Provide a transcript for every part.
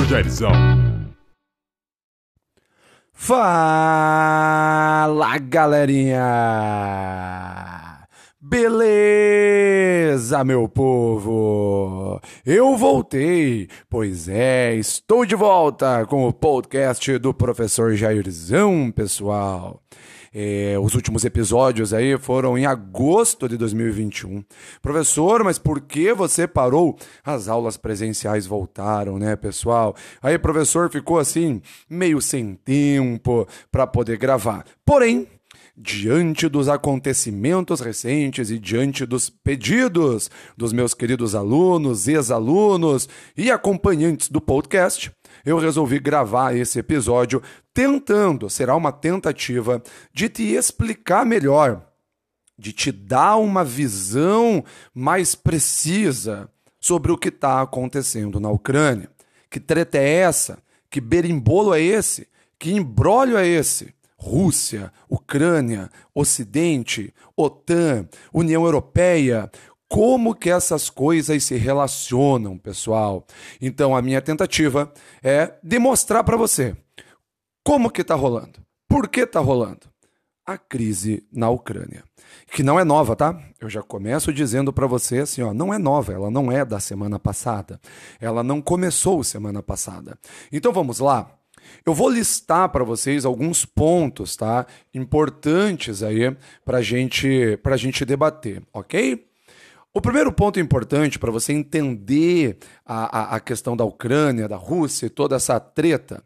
professor Jairzão. Fala, galerinha! Beleza, meu povo? Eu voltei, pois é, estou de volta com o podcast do professor Jairzão, pessoal. É, os últimos episódios aí foram em agosto de 2021. Professor, mas por que você parou? As aulas presenciais voltaram, né, pessoal? Aí professor ficou assim, meio sem tempo para poder gravar. Porém, diante dos acontecimentos recentes e diante dos pedidos dos meus queridos alunos, ex-alunos e acompanhantes do podcast, eu resolvi gravar esse episódio tentando, será uma tentativa de te explicar melhor, de te dar uma visão mais precisa sobre o que está acontecendo na Ucrânia. Que treta é essa? Que berimbolo é esse? Que embrólio é esse? Rússia, Ucrânia, Ocidente, OTAN, União Europeia, como que essas coisas se relacionam, pessoal. Então a minha tentativa é demonstrar para você como que está rolando, por que está rolando a crise na Ucrânia, que não é nova, tá? Eu já começo dizendo para você assim, ó, não é nova, ela não é da semana passada, ela não começou semana passada. Então vamos lá. Eu vou listar para vocês alguns pontos, tá? Importantes aí para gente, a gente debater, ok? O primeiro ponto importante para você entender a, a, a, questão da Ucrânia, da Rússia e toda essa treta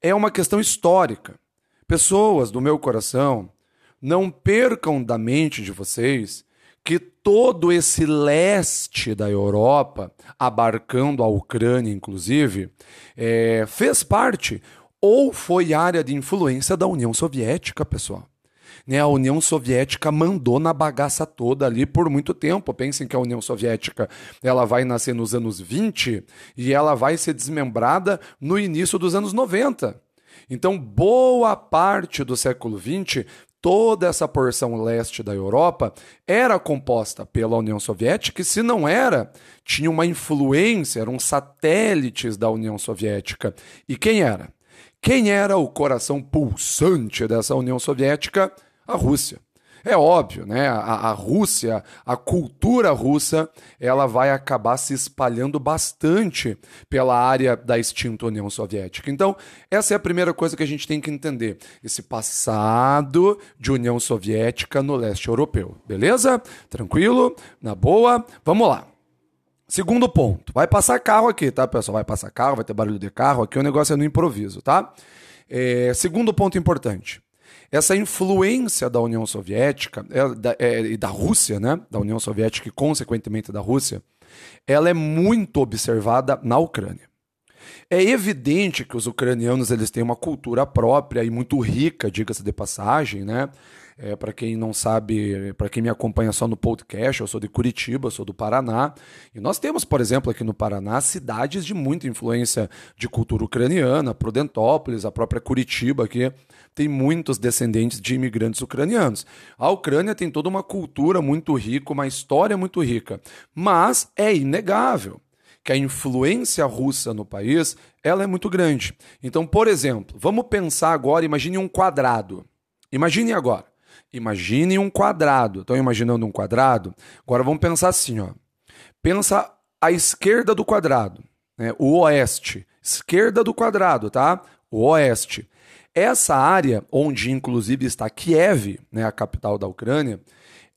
é uma questão histórica. Pessoas do meu coração, não percam da mente de vocês que todo esse leste da Europa, abarcando a Ucrânia inclusive, é, fez parte ou foi área de influência da União Soviética, pessoal né, a União Soviética mandou na bagaça toda ali por muito tempo. Pensem que a União Soviética ela vai nascer nos anos 20 e ela vai ser desmembrada no início dos anos 90. Então, boa parte do século XX, toda essa porção leste da Europa era composta pela União Soviética, e se não era, tinha uma influência, eram satélites da União Soviética. E quem era? Quem era o coração pulsante dessa União Soviética? A Rússia. É óbvio, né? A, a, Rússia, a cultura russa, ela vai acabar se espalhando bastante pela área da extinta União Soviética. Então, essa é a primeira coisa que a gente tem que entender: esse passado de União Soviética no leste europeu. Beleza? Tranquilo? Na boa? Vamos lá. Segundo ponto, vai passar carro aqui, tá, pessoal? Vai passar carro, vai ter barulho de carro aqui, o negócio é no improviso, tá? É, segundo ponto importante essa influência da União Soviética é, da, é, e da Rússia, né? Da União Soviética e, consequentemente, da Rússia, ela é muito observada na Ucrânia. É evidente que os ucranianos eles têm uma cultura própria e muito rica, diga-se de passagem, né? É, para quem não sabe, para quem me acompanha só no podcast, eu sou de Curitiba, sou do Paraná. E nós temos, por exemplo, aqui no Paraná, cidades de muita influência de cultura ucraniana, Prudentópolis, a própria Curitiba aqui tem muitos descendentes de imigrantes ucranianos. A Ucrânia tem toda uma cultura muito rica, uma história muito rica, mas é inegável que a influência russa no país ela é muito grande. Então, por exemplo, vamos pensar agora, imagine um quadrado. Imagine agora. Imagine um quadrado. Estão imaginando um quadrado? Agora vamos pensar assim, ó. Pensa a esquerda do quadrado, né? o oeste. Esquerda do quadrado, tá? O oeste. Essa área, onde inclusive está Kiev, né, a capital da Ucrânia,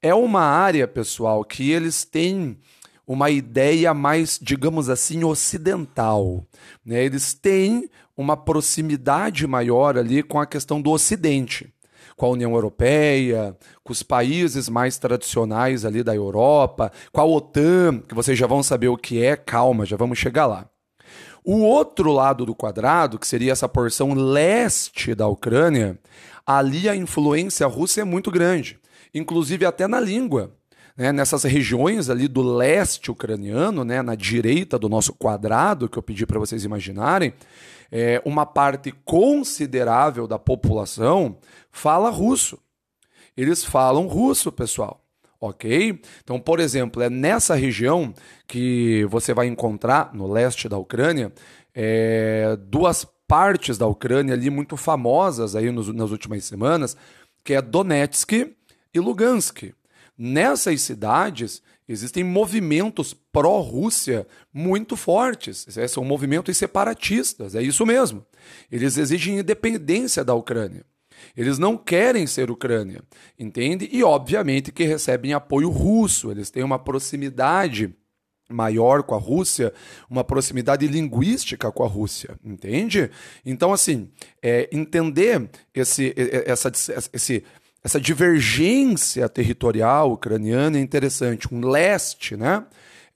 é uma área, pessoal, que eles têm uma ideia mais, digamos assim, ocidental. Né? Eles têm uma proximidade maior ali com a questão do Ocidente com a União Europeia, com os países mais tradicionais ali da Europa, com a OTAN, que vocês já vão saber o que é, calma, já vamos chegar lá. O outro lado do quadrado, que seria essa porção leste da Ucrânia, ali a influência russa é muito grande, inclusive até na língua. Né, nessas regiões ali do leste ucraniano, né, na direita do nosso quadrado, que eu pedi para vocês imaginarem, é, uma parte considerável da população fala russo. Eles falam russo, pessoal. ok? Então, por exemplo, é nessa região que você vai encontrar, no leste da Ucrânia, é, duas partes da Ucrânia ali muito famosas aí nos, nas últimas semanas, que é Donetsk e Lugansk. Nessas cidades existem movimentos pró-Rússia muito fortes. São movimentos separatistas, é isso mesmo. Eles exigem independência da Ucrânia. Eles não querem ser Ucrânia, entende? E obviamente que recebem apoio russo, eles têm uma proximidade maior com a Rússia, uma proximidade linguística com a Rússia, entende? Então, assim, é, entender esse, essa, esse, essa divergência territorial ucraniana é interessante. Um leste, né?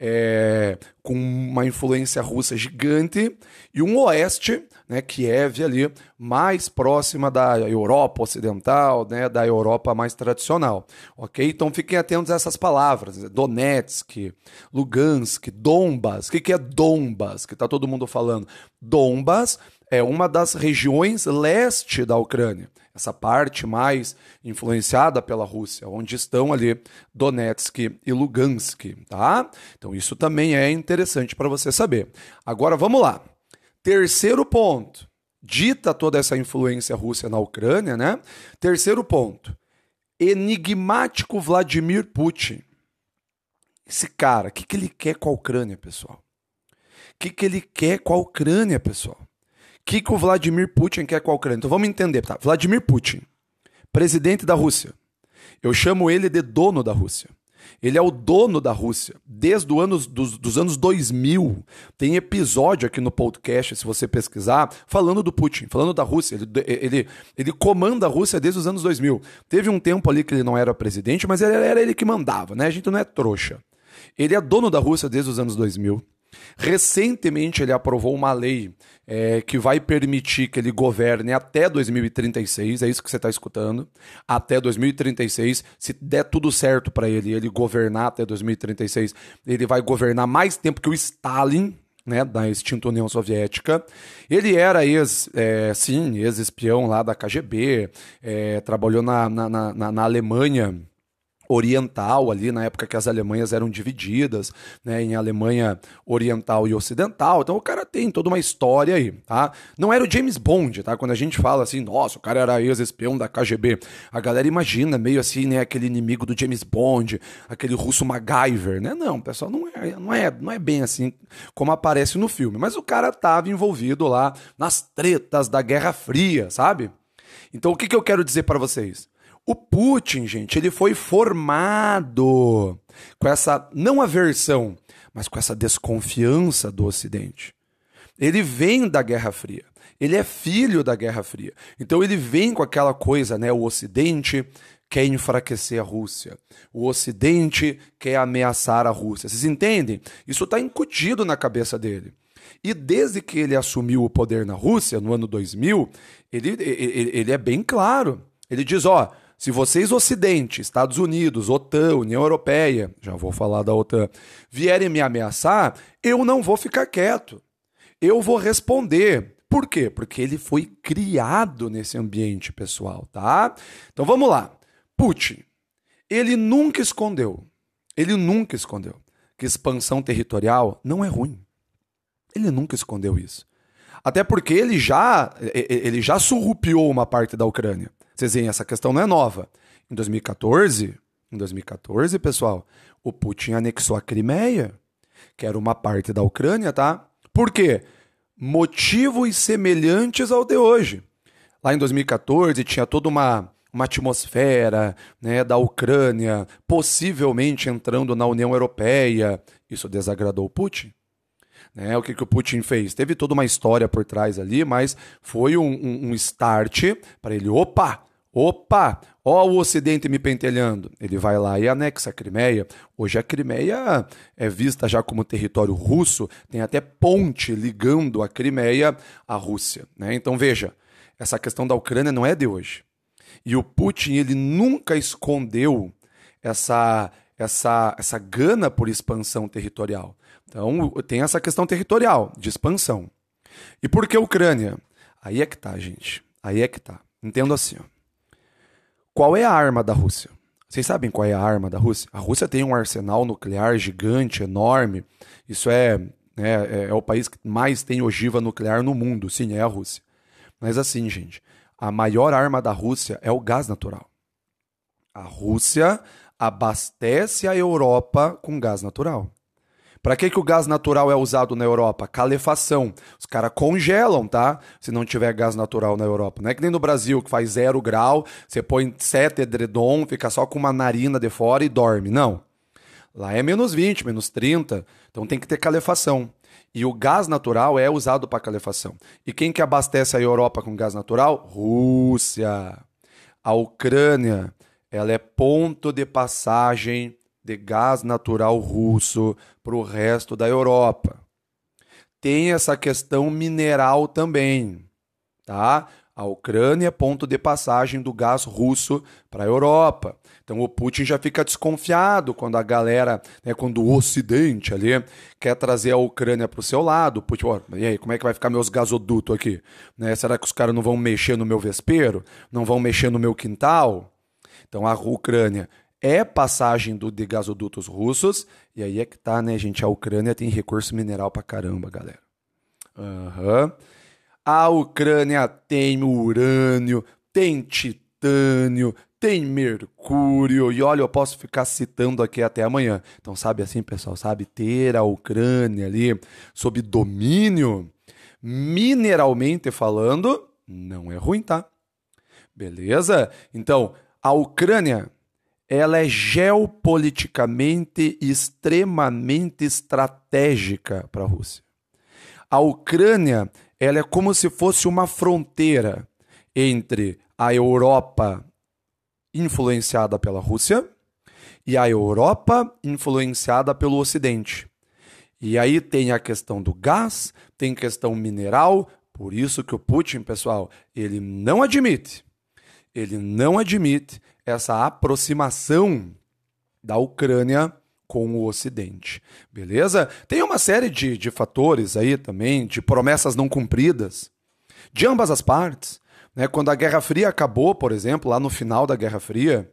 É, com uma influência russa gigante, e um oeste né, Kiev ali, mais próxima da Europa Ocidental, né, da Europa mais tradicional, ok? Então fiquem atentos a essas palavras, né, Donetsk, Lugansk, Donbas, o que, que é Donbas, que está todo mundo falando? Donbas é uma das regiões leste da Ucrânia, essa parte mais influenciada pela Rússia, onde estão ali Donetsk e Lugansk, tá? Então isso também é interessante para você saber. Agora vamos lá. Terceiro ponto, dita toda essa influência russa na Ucrânia, né? Terceiro ponto, enigmático Vladimir Putin. Esse cara, o que, que ele quer com a Ucrânia, pessoal? O que, que ele quer com a Ucrânia, pessoal? Que, que o Vladimir Putin quer com a Ucrânia? Então vamos entender, tá? Vladimir Putin, presidente da Rússia. Eu chamo ele de dono da Rússia. Ele é o dono da Rússia desde os anos, dos, dos anos 2000. Tem episódio aqui no podcast, se você pesquisar, falando do Putin, falando da Rússia. Ele, ele, ele comanda a Rússia desde os anos 2000. Teve um tempo ali que ele não era presidente, mas era ele que mandava, né? A gente não é trouxa. Ele é dono da Rússia desde os anos 2000. Recentemente ele aprovou uma lei é, que vai permitir que ele governe até 2036, é isso que você está escutando, até 2036. Se der tudo certo para ele, ele governar até 2036, ele vai governar mais tempo que o Stalin, né, da extinta União Soviética. Ele era ex, é, sim, ex-espião lá da KGB, é, trabalhou na, na, na, na Alemanha oriental ali na época que as Alemanhas eram divididas, né, em Alemanha oriental e ocidental. Então o cara tem toda uma história aí, tá? Não era o James Bond, tá? Quando a gente fala assim, nossa, o cara era ex-espião da KGB, a galera imagina meio assim, né, aquele inimigo do James Bond, aquele russo MacGyver, né? Não, pessoal, não é, não é, não é bem assim como aparece no filme, mas o cara tava envolvido lá nas tretas da Guerra Fria, sabe? Então o que, que eu quero dizer para vocês? O Putin, gente, ele foi formado com essa não aversão, mas com essa desconfiança do Ocidente. Ele vem da Guerra Fria. Ele é filho da Guerra Fria. Então ele vem com aquela coisa, né? O Ocidente quer enfraquecer a Rússia. O Ocidente quer ameaçar a Rússia. Vocês entendem? Isso está incutido na cabeça dele. E desde que ele assumiu o poder na Rússia, no ano 2000, ele, ele, ele é bem claro. Ele diz: ó, se vocês, Ocidente, Estados Unidos, OTAN, União Europeia, já vou falar da OTAN, vierem me ameaçar, eu não vou ficar quieto. Eu vou responder. Por quê? Porque ele foi criado nesse ambiente, pessoal, tá? Então vamos lá. Putin, ele nunca escondeu, ele nunca escondeu que expansão territorial não é ruim. Ele nunca escondeu isso. Até porque ele já, ele já surrupiou uma parte da Ucrânia. Vocês veem, essa questão não é nova. Em 2014, em 2014, pessoal, o Putin anexou a Crimeia, que era uma parte da Ucrânia, tá? Por quê? Motivos semelhantes ao de hoje. Lá em 2014 tinha toda uma, uma atmosfera né, da Ucrânia possivelmente entrando na União Europeia. Isso desagradou o Putin. Né? O que, que o Putin fez? Teve toda uma história por trás ali, mas foi um, um, um start para ele. Opa! Opa, ó o Ocidente me pentelhando. Ele vai lá e anexa a Crimeia. Hoje a Crimeia é vista já como território russo, tem até ponte ligando a Crimeia à Rússia. Né? Então veja, essa questão da Ucrânia não é de hoje. E o Putin ele nunca escondeu essa, essa, essa gana por expansão territorial. Então tem essa questão territorial, de expansão. E por que Ucrânia? Aí é que tá, gente. Aí é que tá. Entendo assim, ó. Qual é a arma da Rússia? Vocês sabem qual é a arma da Rússia? A Rússia tem um arsenal nuclear gigante, enorme. Isso é, é, é o país que mais tem ogiva nuclear no mundo. Sim, é a Rússia. Mas assim, gente, a maior arma da Rússia é o gás natural. A Rússia abastece a Europa com gás natural. Para que, que o gás natural é usado na Europa? Calefação. Os caras congelam, tá? Se não tiver gás natural na Europa. Não é que nem no Brasil, que faz zero grau, você põe sete edredom, fica só com uma narina de fora e dorme. Não. Lá é menos 20, menos 30. Então tem que ter calefação. E o gás natural é usado para calefação. E quem que abastece a Europa com gás natural? Rússia. A Ucrânia, ela é ponto de passagem de gás natural russo para o resto da Europa. Tem essa questão mineral também, tá? A Ucrânia é ponto de passagem do gás russo para a Europa. Então o Putin já fica desconfiado quando a galera, né, quando o Ocidente ali quer trazer a Ucrânia para o seu lado. Putin, ó, e aí, como é que vai ficar meus gasodutos aqui? Né, será que os caras não vão mexer no meu vespeiro? Não vão mexer no meu quintal? Então a Ucrânia é passagem do, de gasodutos russos. E aí é que tá, né, gente? A Ucrânia tem recurso mineral pra caramba, galera. Uhum. A Ucrânia tem urânio, tem titânio, tem mercúrio. E olha, eu posso ficar citando aqui até amanhã. Então, sabe assim, pessoal? Sabe ter a Ucrânia ali sob domínio, mineralmente falando, não é ruim, tá? Beleza? Então, a Ucrânia ela é geopoliticamente extremamente estratégica para a Rússia. A Ucrânia ela é como se fosse uma fronteira entre a Europa influenciada pela Rússia e a Europa influenciada pelo Ocidente. E aí tem a questão do gás, tem questão mineral, por isso que o Putin, pessoal, ele não admite, ele não admite essa aproximação da Ucrânia com o Ocidente. Beleza? Tem uma série de, de fatores aí também, de promessas não cumpridas, de ambas as partes. Né? Quando a Guerra Fria acabou, por exemplo, lá no final da Guerra Fria,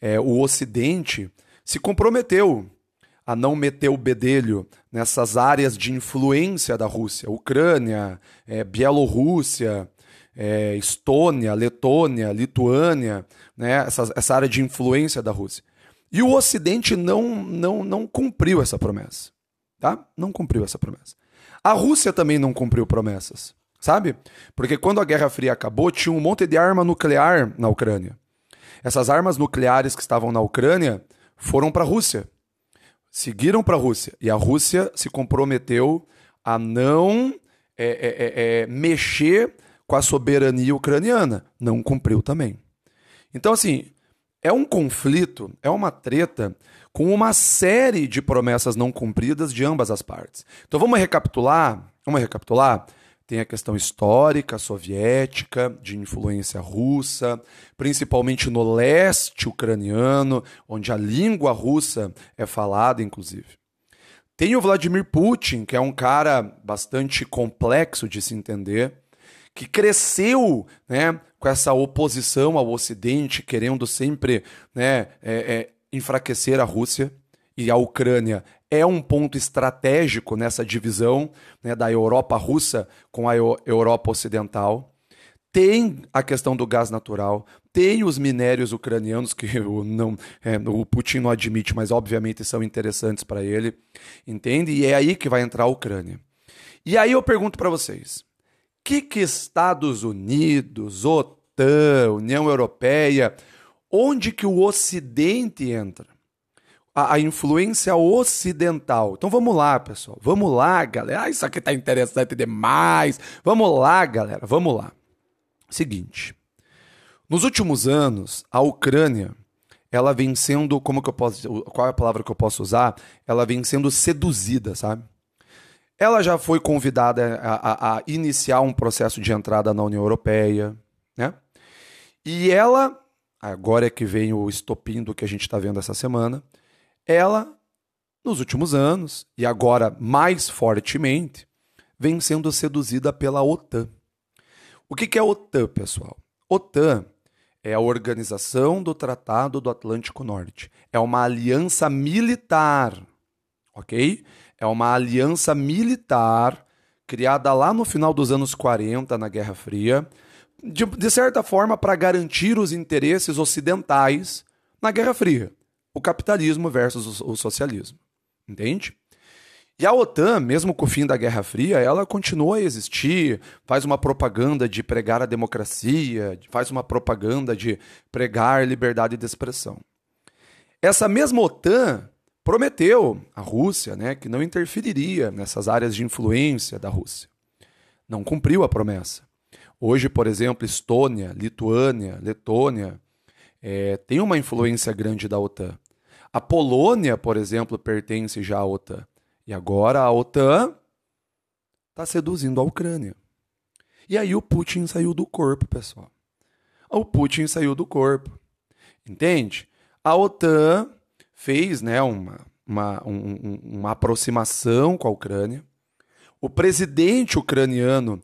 é, o Ocidente se comprometeu a não meter o bedelho nessas áreas de influência da Rússia, Ucrânia, é, Bielorrússia, é, Estônia, Letônia, Lituânia, né, essa, essa área de influência da Rússia. E o Ocidente não, não, não cumpriu essa promessa. Tá? Não cumpriu essa promessa. A Rússia também não cumpriu promessas, sabe? Porque quando a Guerra Fria acabou, tinha um monte de arma nuclear na Ucrânia. Essas armas nucleares que estavam na Ucrânia foram para a Rússia. Seguiram para a Rússia. E a Rússia se comprometeu a não é, é, é, mexer com a soberania ucraniana. Não cumpriu também. Então, assim, é um conflito, é uma treta com uma série de promessas não cumpridas de ambas as partes. Então vamos recapitular, vamos recapitular. Tem a questão histórica, soviética, de influência russa, principalmente no leste ucraniano, onde a língua russa é falada, inclusive. Tem o Vladimir Putin, que é um cara bastante complexo de se entender, que cresceu né, com essa oposição ao Ocidente, querendo sempre né, é, é, enfraquecer a Rússia e a Ucrânia é um ponto estratégico nessa divisão né, da Europa russa com a Europa ocidental. Tem a questão do gás natural, tem os minérios ucranianos que o, não, é, o Putin não admite, mas obviamente são interessantes para ele, entende? E é aí que vai entrar a Ucrânia. E aí eu pergunto para vocês: que, que Estados Unidos, OTAN, União Europeia, onde que o Ocidente entra? A, a, influência ocidental. Então vamos lá, pessoal. Vamos lá, galera. Ah, isso aqui tá interessante demais. Vamos lá, galera. Vamos lá. Seguinte. Nos últimos anos, a Ucrânia, ela vem sendo, como que eu posso, qual é a palavra que eu posso usar? Ela vem sendo seduzida, sabe? Ela já foi convidada a, a, a, iniciar um processo de entrada na União Europeia, né? E ela, agora é que vem o estopim do que a gente está vendo essa semana, ela, nos últimos anos, e agora mais fortemente, vem sendo seduzida pela OTAN. O que, que é a OTAN, pessoal? OTAN é a Organização do Tratado do Atlântico Norte. É uma aliança militar, ok? É uma aliança militar criada lá no final dos anos 40, na Guerra Fria, de, de certa forma para garantir os interesses ocidentais na Guerra Fria, o capitalismo versus o, o socialismo. Entende? E a OTAN, mesmo com o fim da Guerra Fria, ela continua a existir, faz uma propaganda de pregar a democracia, faz uma propaganda de pregar liberdade de expressão. Essa mesma OTAN prometeu à Rússia né, que não interferiria nessas áreas de influência da Rússia. Não cumpriu a promessa. Hoje, por exemplo, Estônia, Lituânia, Letônia é, tem uma influência grande da OTAN. A Polônia, por exemplo, pertence já à OTAN. E agora a OTAN está seduzindo a Ucrânia. E aí o Putin saiu do corpo, pessoal. O Putin saiu do corpo. Entende? A OTAN fez né, uma, uma, um, uma aproximação com a Ucrânia. O presidente ucraniano,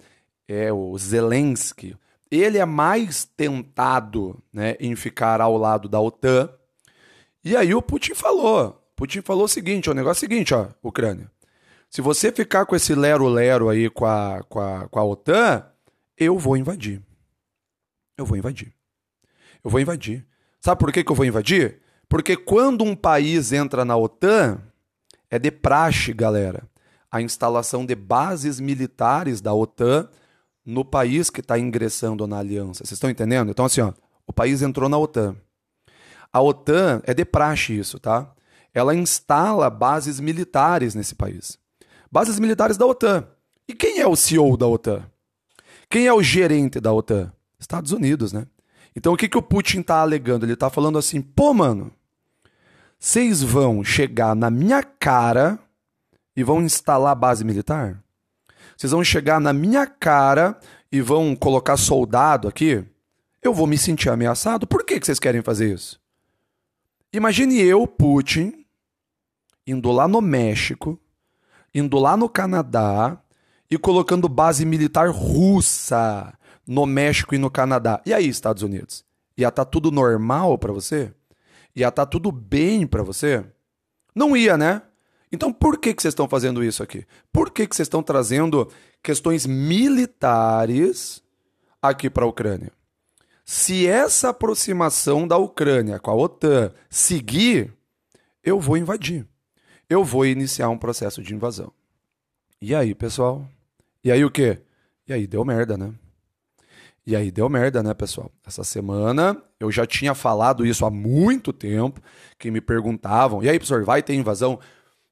é o Zelensky, ele é mais tentado né, em ficar ao lado da OTAN. E aí o Putin falou: Putin falou o seguinte: o negócio é o seguinte, ó, Ucrânia. Se você ficar com esse lero-lero aí com a, com, a, com a OTAN, eu vou invadir. Eu vou invadir. Eu vou invadir. Sabe por que, que eu vou invadir? Porque quando um país entra na OTAN, é de praxe, galera, a instalação de bases militares da OTAN no país que está ingressando na aliança. Vocês estão entendendo? Então, assim, ó, o país entrou na OTAN. A OTAN é de praxe isso, tá? ela instala bases militares nesse país. Bases militares da OTAN. E quem é o CEO da OTAN? Quem é o gerente da OTAN? Estados Unidos, né? Então o que, que o Putin está alegando? Ele está falando assim: pô, mano, vocês vão chegar na minha cara e vão instalar base militar? Vocês vão chegar na minha cara e vão colocar soldado aqui? Eu vou me sentir ameaçado? Por que, que vocês querem fazer isso? Imagine eu, Putin, indo lá no México, indo lá no Canadá e colocando base militar russa no México e no Canadá. E aí, Estados Unidos? Ia estar tá tudo normal para você? Ia estar tá tudo bem para você? Não ia, né? Então por que, que vocês estão fazendo isso aqui? Por que, que vocês estão trazendo questões militares aqui para a Ucrânia? Se essa aproximação da Ucrânia com a OTAN seguir, eu vou invadir eu vou iniciar um processo de invasão. E aí, pessoal? E aí o quê? E aí deu merda, né? E aí deu merda, né, pessoal? Essa semana eu já tinha falado isso há muito tempo, que me perguntavam: "E aí, professor, vai ter invasão?"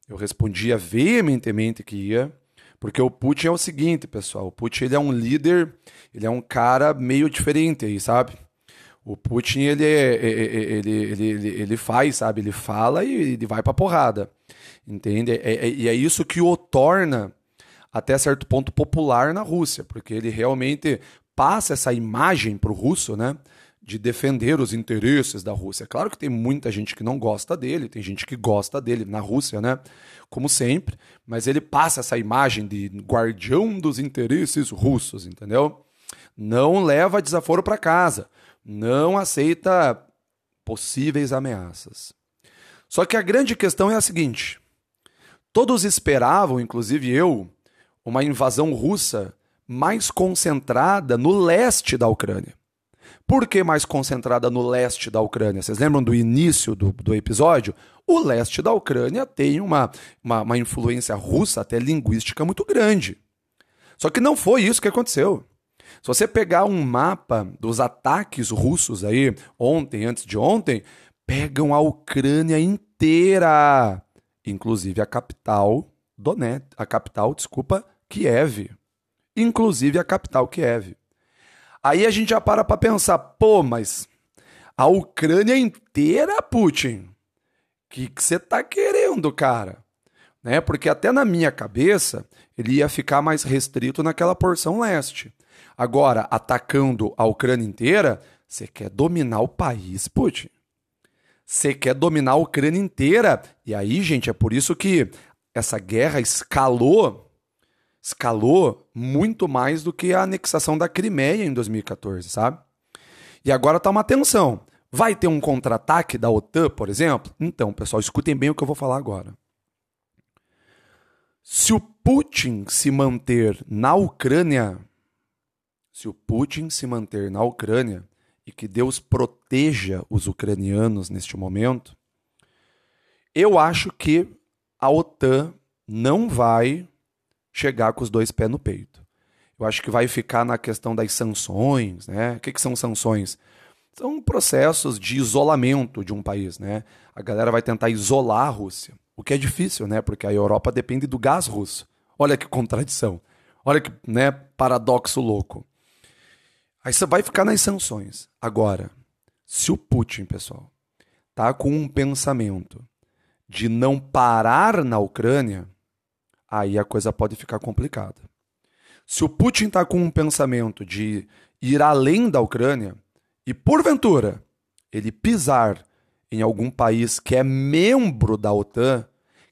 Eu respondia veementemente que ia, porque o Putin é o seguinte, pessoal, o Putin ele é um líder, ele é um cara meio diferente aí, sabe? O Putin ele, é, ele, ele, ele, ele faz, sabe? Ele fala e ele vai pra porrada. Entende? É, é, e é isso que o torna até certo ponto popular na Rússia, porque ele realmente passa essa imagem para o russo, né? De defender os interesses da Rússia. Claro que tem muita gente que não gosta dele, tem gente que gosta dele na Rússia, né? Como sempre, mas ele passa essa imagem de guardião dos interesses russos, entendeu? Não leva desaforo para casa, não aceita possíveis ameaças. Só que a grande questão é a seguinte: Todos esperavam, inclusive eu, uma invasão russa mais concentrada no leste da Ucrânia. Por que mais concentrada no leste da Ucrânia? Vocês lembram do início do, do episódio? O leste da Ucrânia tem uma, uma, uma influência russa, até linguística, muito grande. Só que não foi isso que aconteceu. Se você pegar um mapa dos ataques russos aí, ontem, antes de ontem, pegam a Ucrânia inteira inclusive a capital Donetsk, a capital, desculpa, Kiev, inclusive a capital Kiev. Aí a gente já para para pensar, pô, mas a Ucrânia inteira, Putin, o que você tá querendo, cara? Né? Porque até na minha cabeça ele ia ficar mais restrito naquela porção leste. Agora, atacando a Ucrânia inteira, você quer dominar o país, Putin. Você quer dominar a Ucrânia inteira. E aí, gente, é por isso que essa guerra escalou, escalou muito mais do que a anexação da Crimeia em 2014, sabe? E agora está uma tensão. Vai ter um contra-ataque da OTAN, por exemplo? Então, pessoal, escutem bem o que eu vou falar agora. Se o Putin se manter na Ucrânia, se o Putin se manter na Ucrânia e que Deus proteja os ucranianos neste momento, eu acho que a OTAN não vai chegar com os dois pés no peito. Eu acho que vai ficar na questão das sanções, né? O que, que são sanções? São processos de isolamento de um país, né? A galera vai tentar isolar a Rússia, o que é difícil, né? Porque a Europa depende do gás russo. Olha que contradição. Olha que, né, paradoxo louco. Aí você vai ficar nas sanções. Agora, se o Putin, pessoal, tá com um pensamento de não parar na Ucrânia, aí a coisa pode ficar complicada. Se o Putin está com um pensamento de ir além da Ucrânia e, porventura, ele pisar em algum país que é membro da OTAN,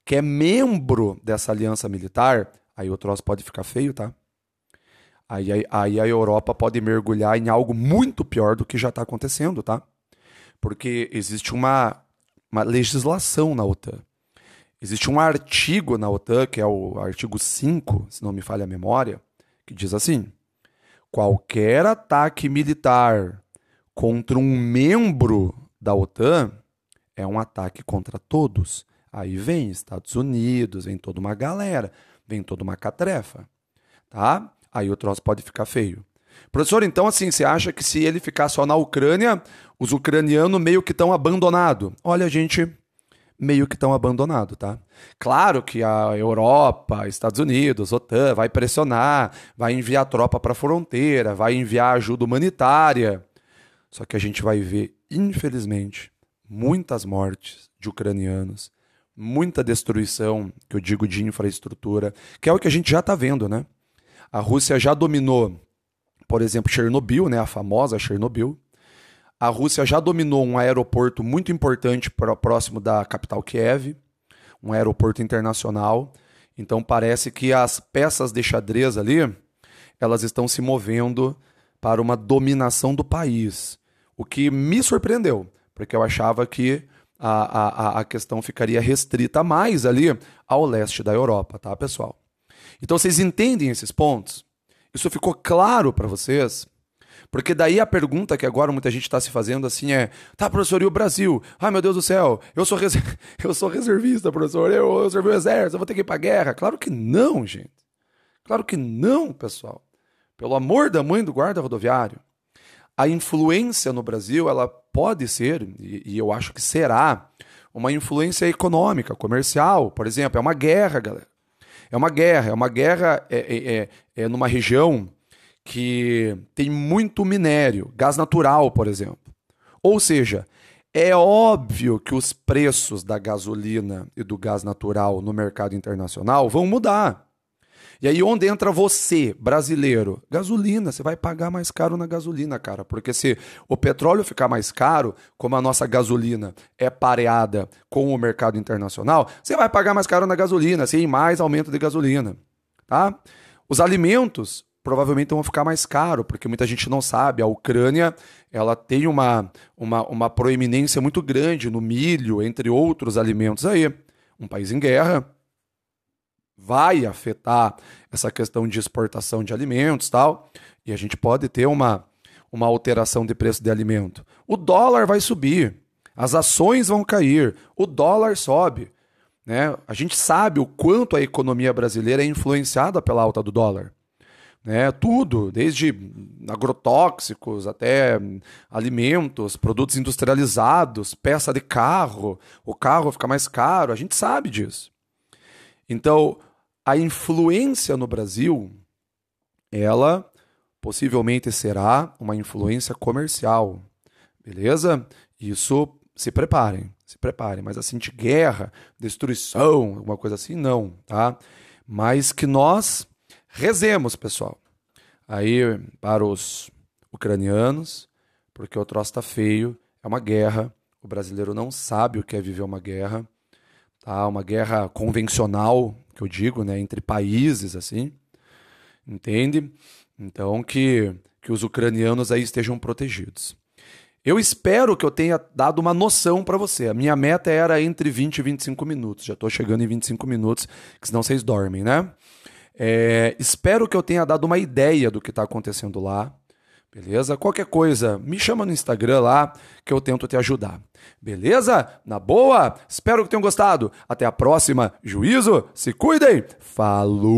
que é membro dessa aliança militar, aí o troço pode ficar feio, tá? Aí, aí, aí a Europa pode mergulhar em algo muito pior do que já está acontecendo, tá? Porque existe uma uma legislação na OTAN. Existe um artigo na OTAN, que é o artigo 5, se não me falha a memória, que diz assim: qualquer ataque militar contra um membro da OTAN é um ataque contra todos. Aí vem Estados Unidos, vem toda uma galera, vem toda uma catrefa, tá? Aí o troço pode ficar feio. Professor, então assim, você acha que se ele ficar só na Ucrânia, os ucranianos meio que estão abandonados? Olha, gente meio que estão abandonados, tá? Claro que a Europa, Estados Unidos, OTAN vai pressionar, vai enviar tropa para a fronteira, vai enviar ajuda humanitária. Só que a gente vai ver, infelizmente, muitas mortes de ucranianos, muita destruição, que eu digo de infraestrutura, que é o que a gente já está vendo, né? A Rússia já dominou por exemplo, Chernobyl, né, a famosa Chernobyl. A Rússia já dominou um aeroporto muito importante próximo da capital Kiev, um aeroporto internacional. Então parece que as peças de xadrez ali, elas estão se movendo para uma dominação do país. O que me surpreendeu, porque eu achava que a, a, a questão ficaria restrita mais ali ao leste da Europa, tá, pessoal? Então vocês entendem esses pontos? Isso ficou claro para vocês? Porque daí a pergunta que agora muita gente está se fazendo assim é: tá, professor, e o Brasil? Ai, meu Deus do céu, eu sou, res... eu sou reservista, professor, eu, eu servi o exército, eu vou ter que ir para guerra. Claro que não, gente. Claro que não, pessoal. Pelo amor da mãe do guarda rodoviário. A influência no Brasil, ela pode ser, e, e eu acho que será, uma influência econômica, comercial, por exemplo. É uma guerra, galera. É uma guerra, é uma guerra é, é, é, é numa região que tem muito minério, gás natural, por exemplo. Ou seja, é óbvio que os preços da gasolina e do gás natural no mercado internacional vão mudar. E aí onde entra você, brasileiro? Gasolina, você vai pagar mais caro na gasolina, cara, porque se o petróleo ficar mais caro, como a nossa gasolina é pareada com o mercado internacional, você vai pagar mais caro na gasolina, sem mais aumento de gasolina, tá? Os alimentos provavelmente vão ficar mais caro, porque muita gente não sabe, a Ucrânia, ela tem uma, uma, uma proeminência muito grande no milho, entre outros alimentos aí. Um país em guerra, vai afetar essa questão de exportação de alimentos tal, e a gente pode ter uma, uma alteração de preço de alimento. O dólar vai subir, as ações vão cair, o dólar sobe. Né? A gente sabe o quanto a economia brasileira é influenciada pela alta do dólar. Né? Tudo, desde agrotóxicos até alimentos, produtos industrializados, peça de carro, o carro fica mais caro, a gente sabe disso. Então, a influência no Brasil, ela possivelmente será uma influência comercial, beleza? Isso se preparem, se preparem, mas assim de guerra, destruição, alguma coisa assim, não, tá? Mas que nós rezemos, pessoal. Aí para os ucranianos, porque o troço tá feio, é uma guerra, o brasileiro não sabe o que é viver uma guerra, tá? Uma guerra convencional, que eu digo, né, entre países assim, entende? Então que que os ucranianos aí estejam protegidos. Eu espero que eu tenha dado uma noção para você. A minha meta era entre 20 e 25 minutos. Já estou chegando em 25 minutos, que senão vocês dormem, né? É, espero que eu tenha dado uma ideia do que está acontecendo lá. Beleza? Qualquer coisa, me chama no Instagram lá que eu tento te ajudar. Beleza? Na boa? Espero que tenham gostado. Até a próxima. Juízo, se cuidem. Falou!